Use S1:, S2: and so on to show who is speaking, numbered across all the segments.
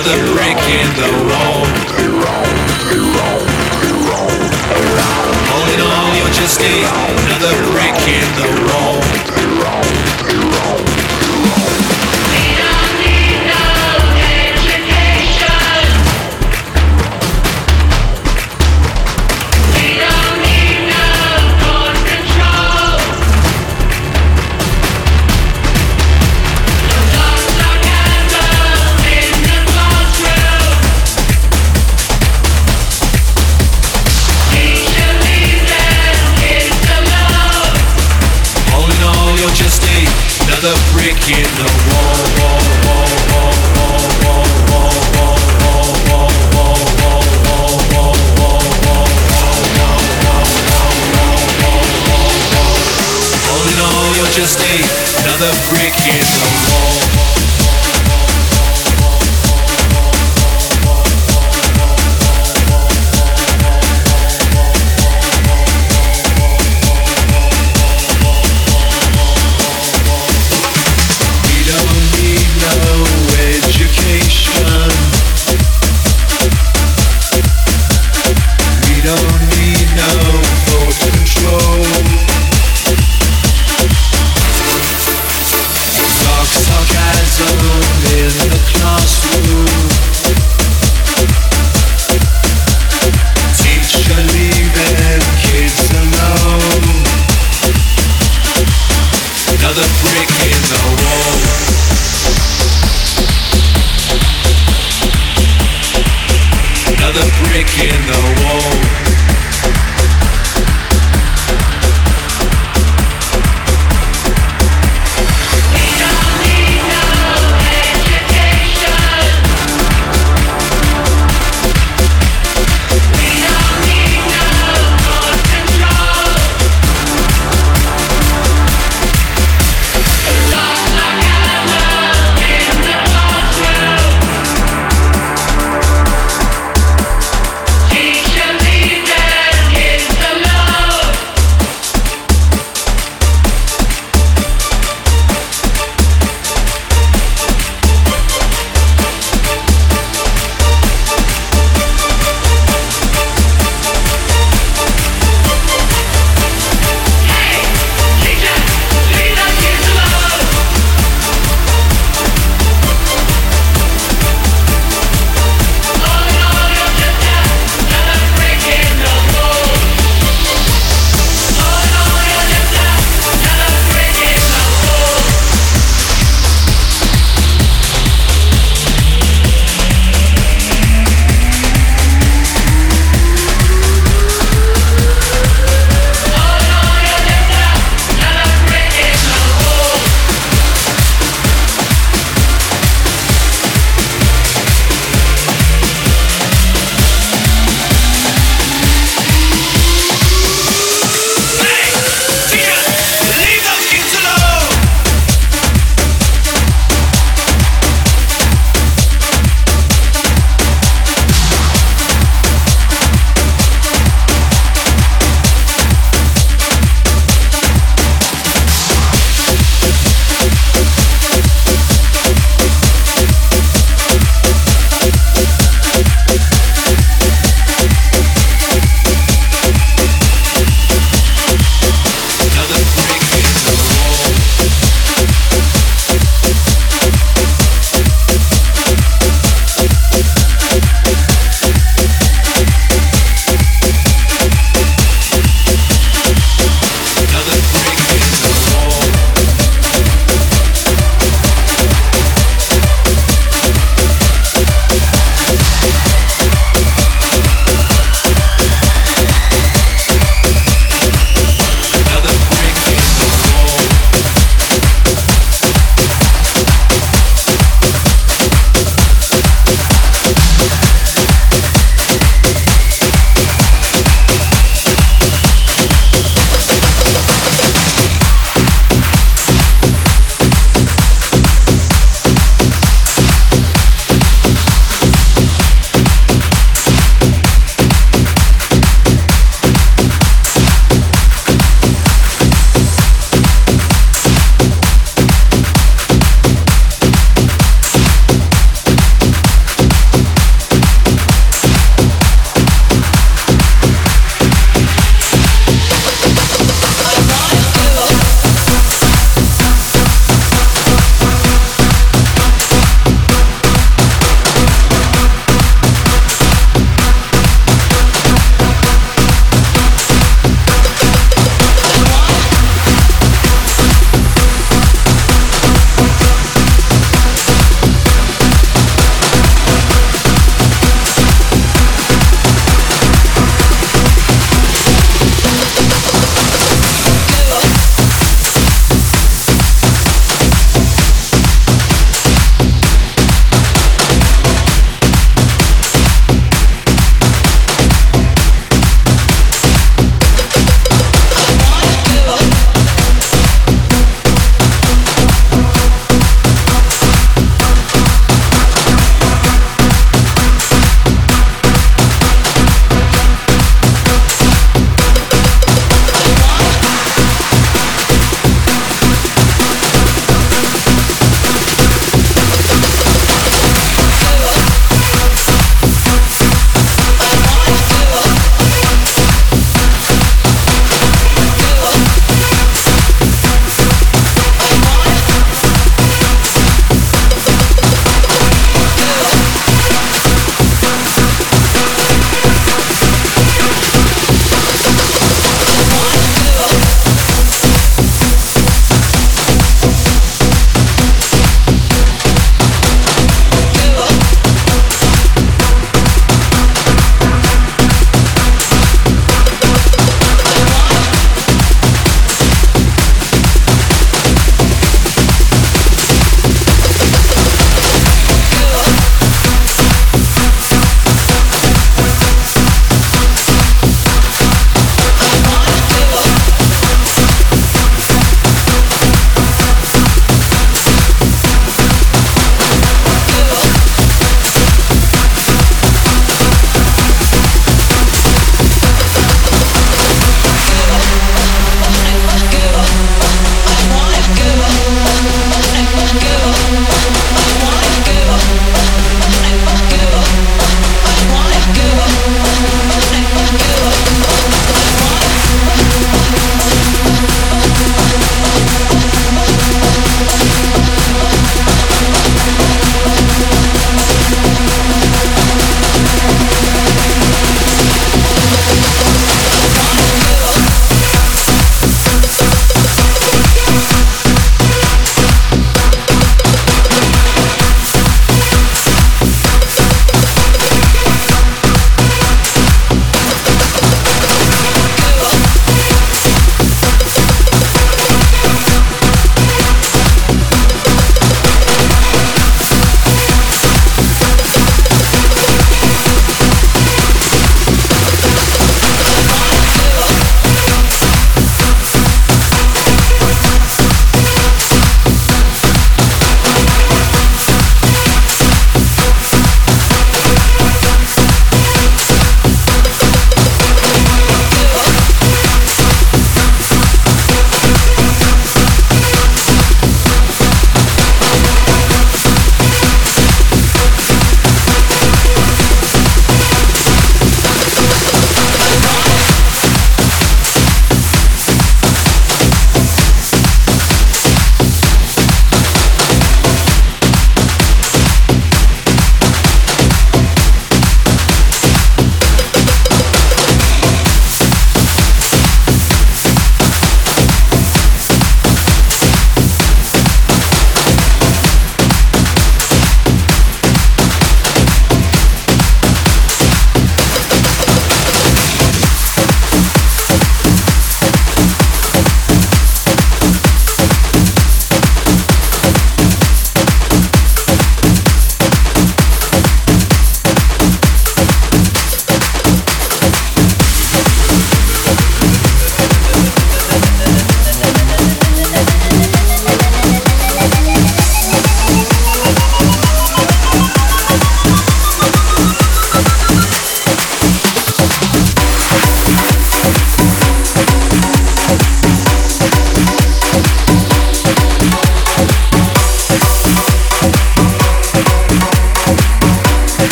S1: another brick in the wall. Holding on, you're just a, another brick in the wall. the room, there's a.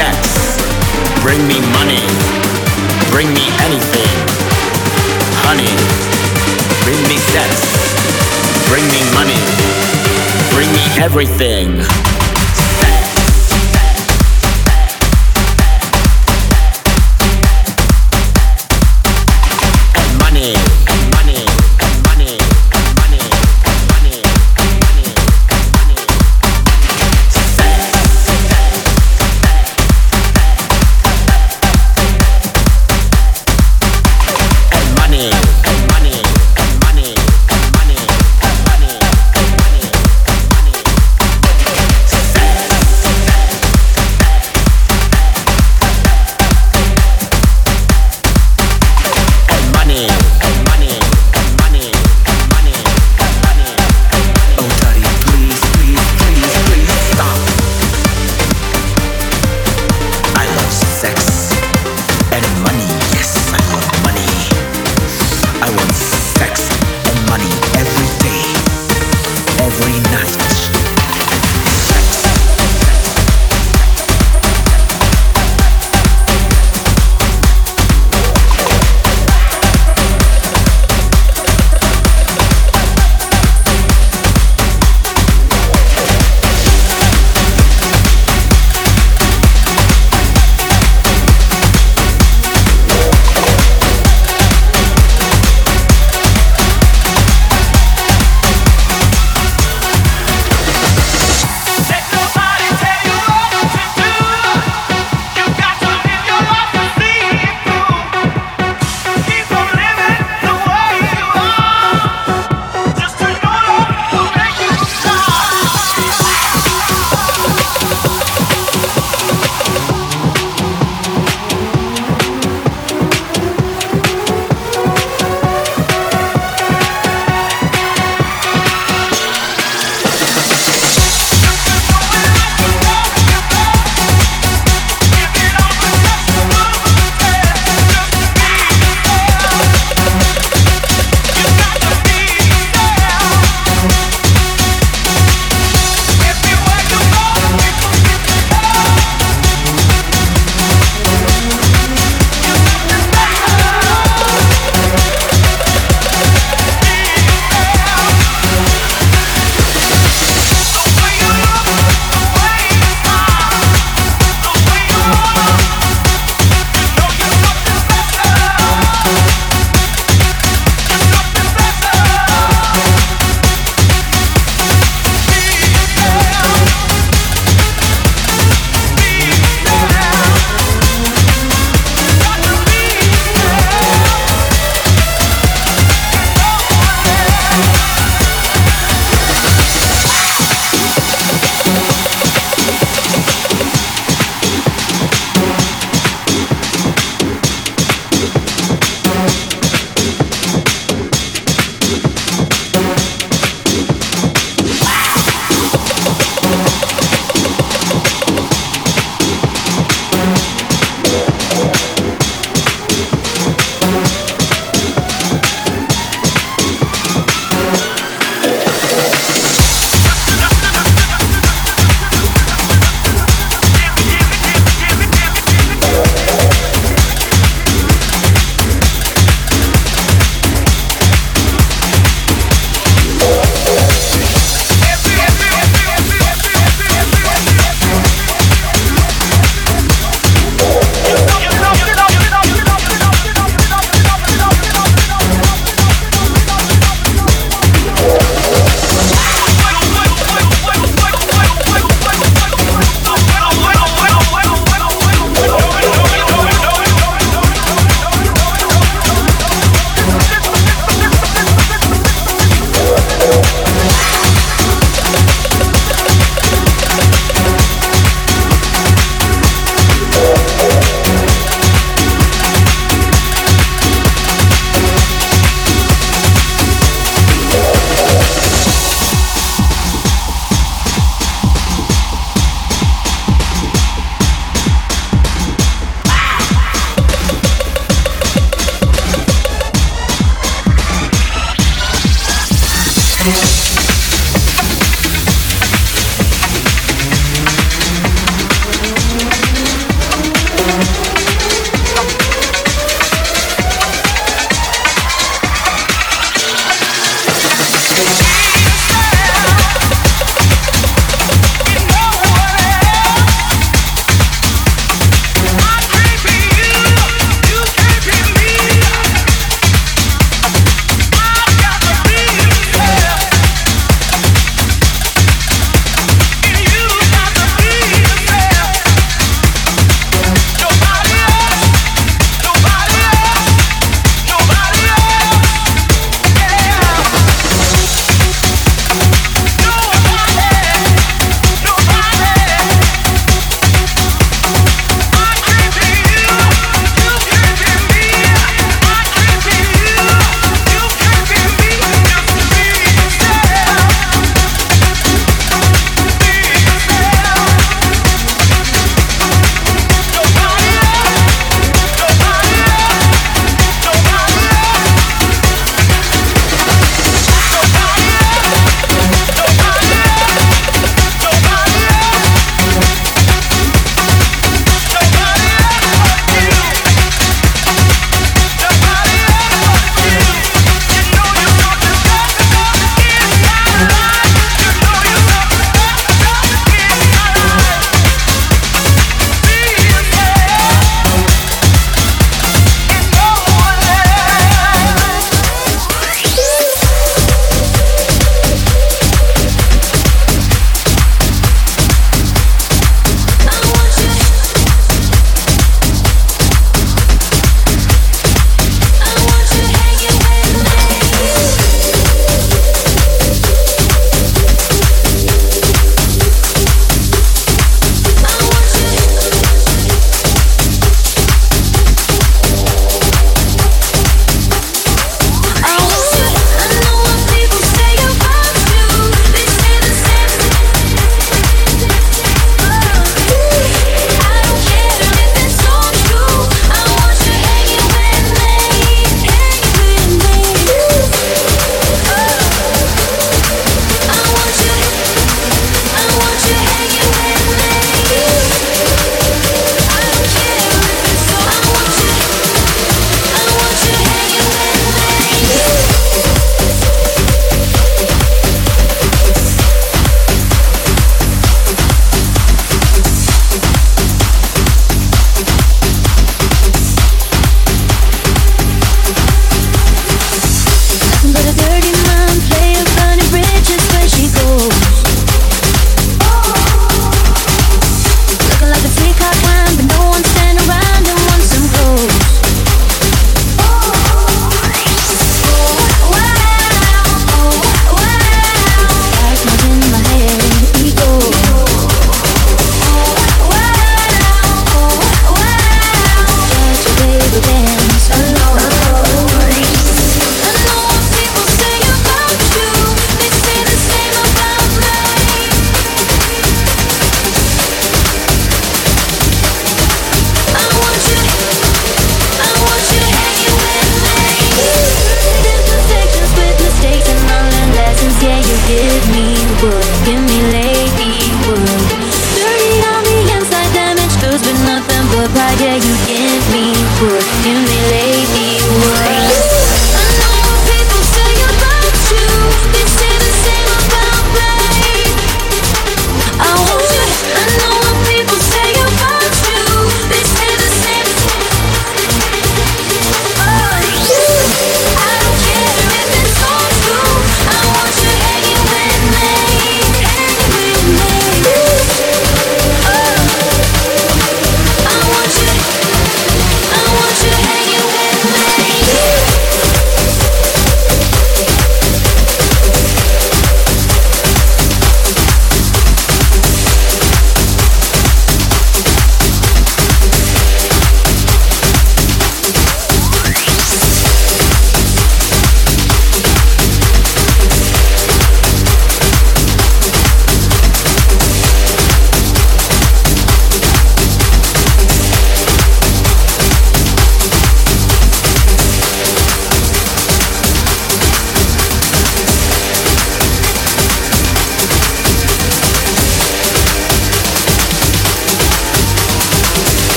S2: sex. Bring me money. Bring me anything. Honey. Bring me sex. Bring me money. Bring me everything.